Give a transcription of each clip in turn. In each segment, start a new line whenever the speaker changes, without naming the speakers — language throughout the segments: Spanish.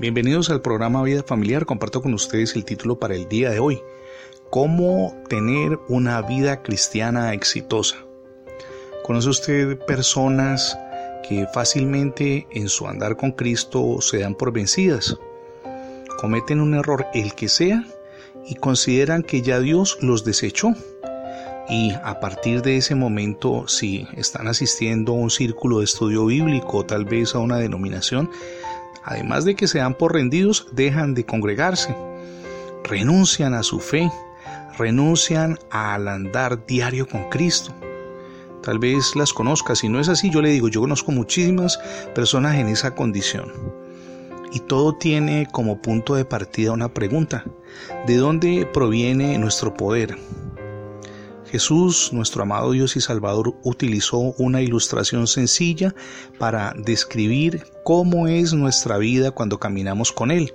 Bienvenidos al programa Vida Familiar. Comparto con ustedes el título para el día de hoy. ¿Cómo tener una vida cristiana exitosa? ¿Conoce usted personas que fácilmente en su andar con Cristo se dan por vencidas? Cometen un error el que sea y consideran que ya Dios los desechó. Y a partir de ese momento, si están asistiendo a un círculo de estudio bíblico o tal vez a una denominación, además de que se dan por rendidos, dejan de congregarse, renuncian a su fe, renuncian al andar diario con Cristo. Tal vez las conozca, si no es así, yo le digo, yo conozco muchísimas personas en esa condición. Y todo tiene como punto de partida una pregunta. ¿De dónde proviene nuestro poder? Jesús, nuestro amado Dios y Salvador, utilizó una ilustración sencilla para describir cómo es nuestra vida cuando caminamos con Él.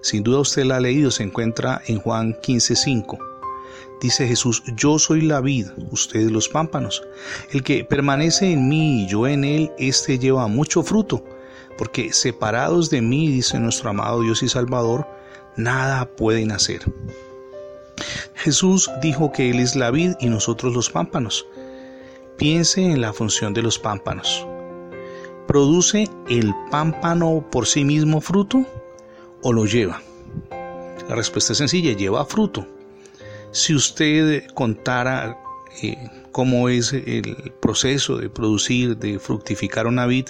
Sin duda usted la ha leído, se encuentra en Juan 15:5. Dice Jesús, yo soy la vid, ustedes los pámpanos. El que permanece en mí y yo en él, éste lleva mucho fruto, porque separados de mí, dice nuestro amado Dios y Salvador, nada pueden hacer. Jesús dijo que Él es la vid y nosotros los pámpanos. Piense en la función de los pámpanos. ¿Produce el pámpano por sí mismo fruto o lo lleva? La respuesta es sencilla, lleva fruto. Si usted contara eh, cómo es el proceso de producir, de fructificar una vid,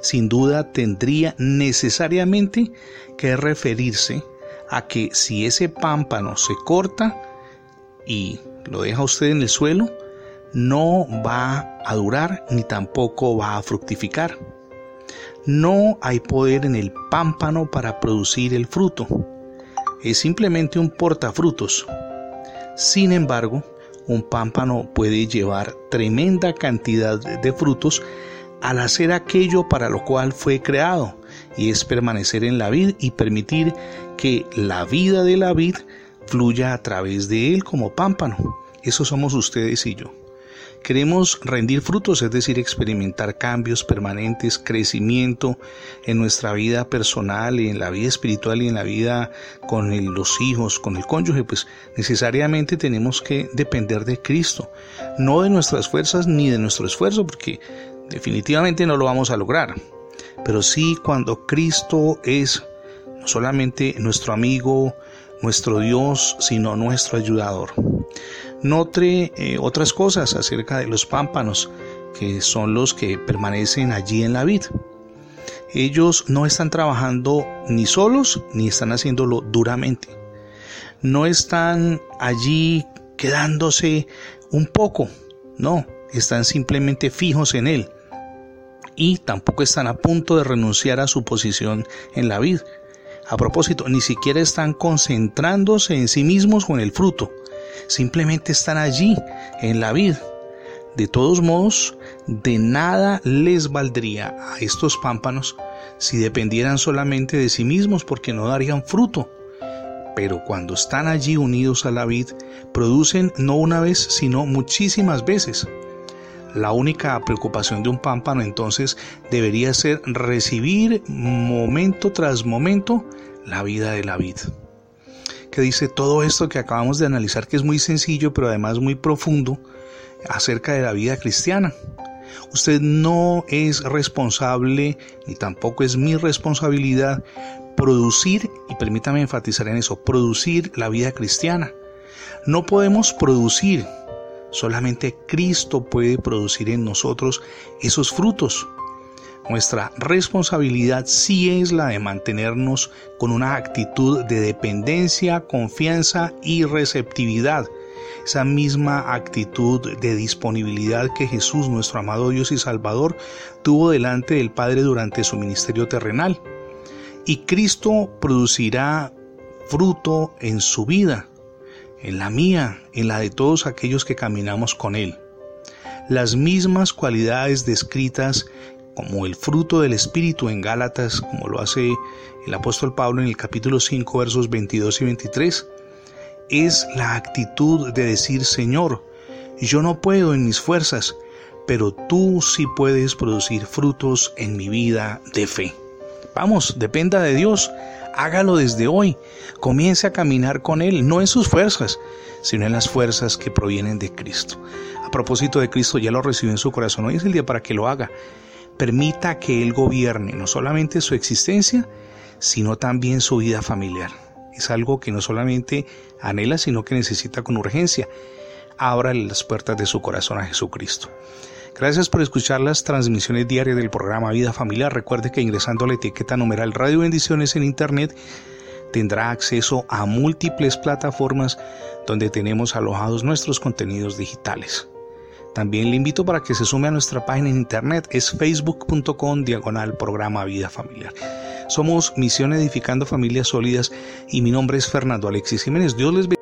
sin duda tendría necesariamente que referirse a que si ese pámpano se corta y lo deja usted en el suelo, no va a durar ni tampoco va a fructificar. No hay poder en el pámpano para producir el fruto. Es simplemente un portafrutos. Sin embargo, un pámpano puede llevar tremenda cantidad de frutos al hacer aquello para lo cual fue creado, y es permanecer en la vid y permitir que la vida de la vid fluya a través de él como pámpano. Eso somos ustedes y yo. Queremos rendir frutos, es decir, experimentar cambios permanentes, crecimiento en nuestra vida personal en la vida espiritual y en la vida con los hijos, con el cónyuge, pues necesariamente tenemos que depender de Cristo, no de nuestras fuerzas ni de nuestro esfuerzo, porque definitivamente no lo vamos a lograr, pero sí cuando Cristo es no solamente nuestro amigo, nuestro Dios, sino nuestro ayudador. Note eh, otras cosas acerca de los pámpanos, que son los que permanecen allí en la vid. Ellos no están trabajando ni solos, ni están haciéndolo duramente. No están allí quedándose un poco, no, están simplemente fijos en Él. Y tampoco están a punto de renunciar a su posición en la vid. A propósito, ni siquiera están concentrándose en sí mismos con el fruto, simplemente están allí, en la vid. De todos modos, de nada les valdría a estos pámpanos si dependieran solamente de sí mismos porque no darían fruto. Pero cuando están allí unidos a la vid, producen no una vez, sino muchísimas veces. La única preocupación de un pámpano entonces debería ser recibir momento tras momento la vida de la vid. Que dice todo esto que acabamos de analizar, que es muy sencillo, pero además muy profundo, acerca de la vida cristiana. Usted no es responsable, ni tampoco es mi responsabilidad, producir, y permítame enfatizar en eso, producir la vida cristiana. No podemos producir, solamente Cristo puede producir en nosotros esos frutos. Nuestra responsabilidad sí es la de mantenernos con una actitud de dependencia, confianza y receptividad. Esa misma actitud de disponibilidad que Jesús, nuestro amado Dios y Salvador, tuvo delante del Padre durante su ministerio terrenal. Y Cristo producirá fruto en su vida, en la mía, en la de todos aquellos que caminamos con Él. Las mismas cualidades descritas como el fruto del Espíritu en Gálatas, como lo hace el apóstol Pablo en el capítulo 5, versos 22 y 23, es la actitud de decir, Señor, yo no puedo en mis fuerzas, pero tú sí puedes producir frutos en mi vida de fe. Vamos, dependa de Dios, hágalo desde hoy, comience a caminar con Él, no en sus fuerzas, sino en las fuerzas que provienen de Cristo. A propósito de Cristo, ya lo recibió en su corazón, hoy es el día para que lo haga. Permita que Él gobierne no solamente su existencia, sino también su vida familiar. Es algo que no solamente anhela, sino que necesita con urgencia. Ábrale las puertas de su corazón a Jesucristo. Gracias por escuchar las transmisiones diarias del programa Vida Familiar. Recuerde que ingresando a la etiqueta numeral Radio Bendiciones en Internet tendrá acceso a múltiples plataformas donde tenemos alojados nuestros contenidos digitales. También le invito para que se sume a nuestra página en internet, es facebook.com diagonal programa Vida Familiar. Somos Misión Edificando Familias Sólidas y mi nombre es Fernando Alexis Jiménez. Dios les bendiga.